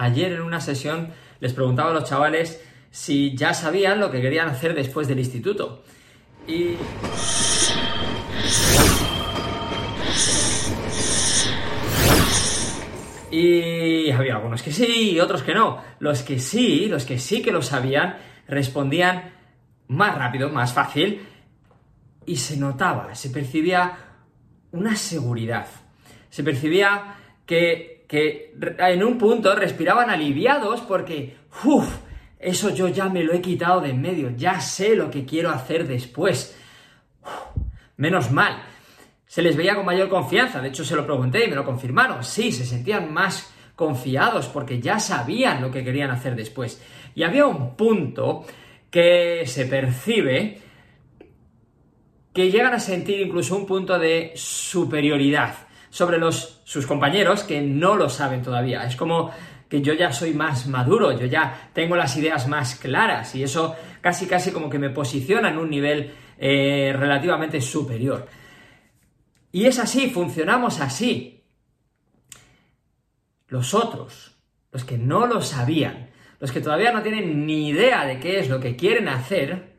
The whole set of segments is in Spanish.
Ayer en una sesión les preguntaba a los chavales si ya sabían lo que querían hacer después del instituto. Y... Y había algunos que sí y otros que no. Los que sí, los que sí que lo sabían, respondían más rápido, más fácil, y se notaba, se percibía una seguridad. Se percibía que, en un punto respiraban aliviados porque, uff, eso yo ya me lo he quitado de en medio, ya sé lo que quiero hacer después. menos mal. Se les veía con mayor confianza, de hecho se lo pregunté y me lo confirmaron. Sí, se sentían más confiados porque ya sabían lo que querían hacer después. Y había un punto que se percibe que llegan a sentir incluso un punto de superioridad sobre los, sus compañeros que no lo saben todavía. Es como que yo ya soy más maduro, yo ya tengo las ideas más claras y eso casi casi como que me posiciona en un nivel eh, relativamente superior. Y es así, funcionamos así. Los otros, los que no lo sabían, los que todavía no tienen ni idea de qué es lo que quieren hacer,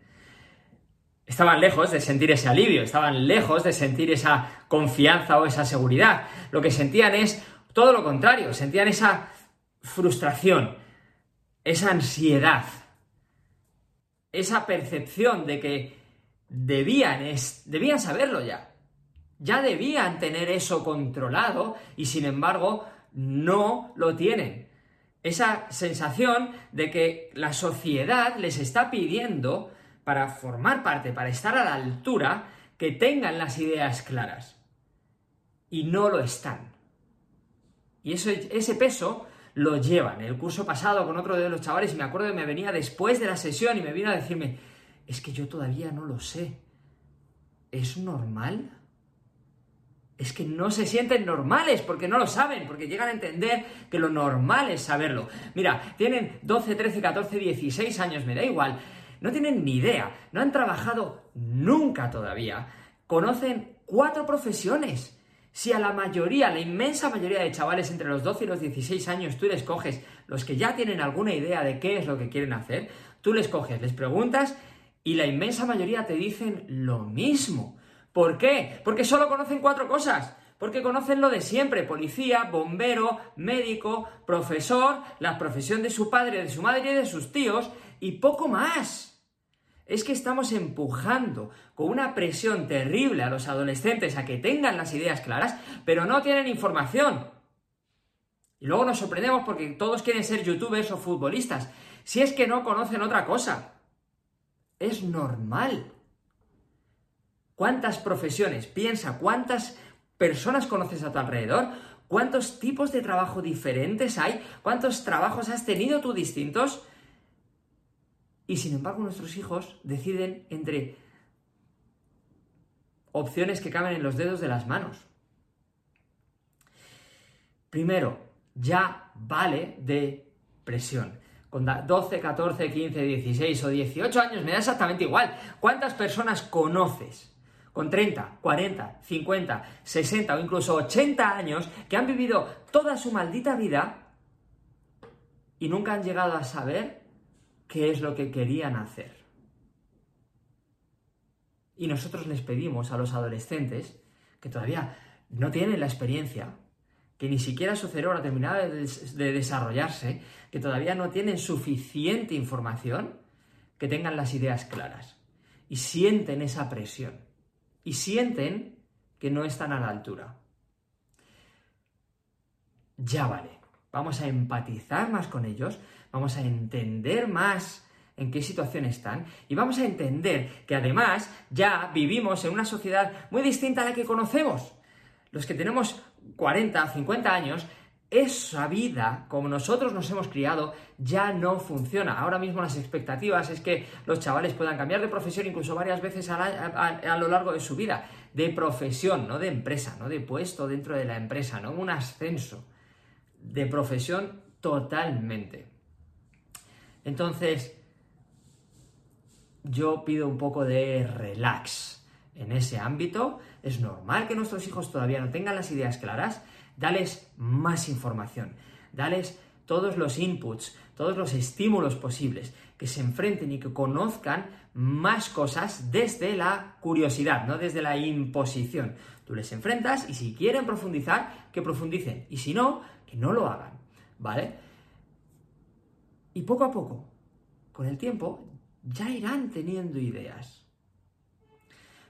estaban lejos de sentir ese alivio, estaban lejos de sentir esa confianza o esa seguridad. Lo que sentían es todo lo contrario, sentían esa frustración, esa ansiedad, esa percepción de que debían, debían saberlo ya, ya debían tener eso controlado y sin embargo no lo tienen esa sensación de que la sociedad les está pidiendo para formar parte, para estar a la altura, que tengan las ideas claras. Y no lo están. Y eso, ese peso lo llevan. El curso pasado con otro de los chavales, y me acuerdo que me venía después de la sesión y me vino a decirme, es que yo todavía no lo sé. ¿Es normal? es que no se sienten normales porque no lo saben, porque llegan a entender que lo normal es saberlo. Mira, tienen 12, 13, 14, 16 años, me da igual, no tienen ni idea, no han trabajado nunca todavía, conocen cuatro profesiones. Si a la mayoría, la inmensa mayoría de chavales entre los 12 y los 16 años tú les coges, los que ya tienen alguna idea de qué es lo que quieren hacer, tú les coges, les preguntas y la inmensa mayoría te dicen lo mismo. ¿Por qué? Porque solo conocen cuatro cosas. Porque conocen lo de siempre, policía, bombero, médico, profesor, la profesión de su padre, de su madre y de sus tíos, y poco más. Es que estamos empujando con una presión terrible a los adolescentes a que tengan las ideas claras, pero no tienen información. Y luego nos sorprendemos porque todos quieren ser youtubers o futbolistas, si es que no conocen otra cosa. Es normal. ¿Cuántas profesiones? Piensa, ¿cuántas personas conoces a tu alrededor? ¿Cuántos tipos de trabajo diferentes hay? ¿Cuántos trabajos has tenido tú distintos? Y sin embargo nuestros hijos deciden entre opciones que caben en los dedos de las manos. Primero, ya vale de presión. Con 12, 14, 15, 16 o 18 años me da exactamente igual. ¿Cuántas personas conoces con 30, 40, 50, 60 o incluso 80 años que han vivido toda su maldita vida y nunca han llegado a saber qué es lo que querían hacer. Y nosotros les pedimos a los adolescentes que todavía no tienen la experiencia, que ni siquiera su cerebro ha terminado de desarrollarse, que todavía no tienen suficiente información, que tengan las ideas claras y sienten esa presión y sienten que no están a la altura. Ya vale, vamos a empatizar más con ellos, vamos a entender más en qué situación están y vamos a entender que además ya vivimos en una sociedad muy distinta a la que conocemos. Los que tenemos 40, 50 años esa vida, como nosotros nos hemos criado, ya no funciona. Ahora mismo las expectativas es que los chavales puedan cambiar de profesión incluso varias veces a, lo largo de su vida. De profesión, no de empresa, no de puesto dentro de la empresa, no un ascenso. De profesión totalmente. Entonces, yo pido un poco de relax en ese ámbito. Es normal que nuestros hijos todavía no tengan las ideas claras dales más información, dales todos los inputs, todos los estímulos posibles, que se enfrenten y que conozcan más cosas desde la curiosidad, no desde la imposición. Tú les enfrentas y si quieren profundizar, que profundicen. Y si no, que no lo hagan. ¿Vale? Y poco a poco, con el tiempo, ya irán teniendo ideas.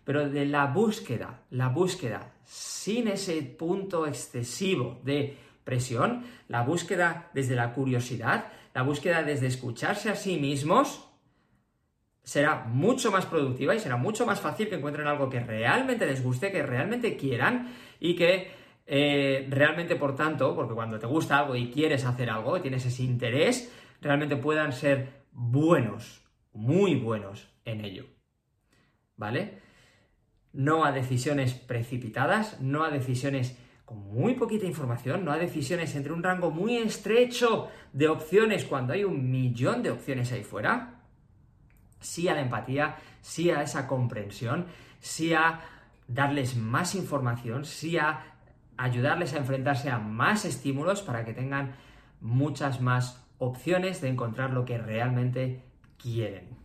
Pero de la búsqueda, la búsqueda sin ese punto excesivo de presión, la búsqueda desde la curiosidad, la búsqueda desde escucharse a sí mismos, será mucho más productiva y será mucho más fácil que encuentren algo que realmente les guste, que realmente quieran y que eh, realmente, por tanto, porque cuando te gusta algo y quieres hacer algo, tienes ese interés, realmente puedan ser buenos, muy buenos en ello. ¿Vale? No a decisiones precipitadas, no a decisiones con muy poquita información, no a decisiones entre un rango muy estrecho de opciones cuando hay un millón de opciones ahí fuera. Sí a la empatía, sí a esa comprensión, sí a darles más información, sí a ayudarles a enfrentarse a más estímulos para que tengan muchas más opciones de encontrar lo que realmente quieren.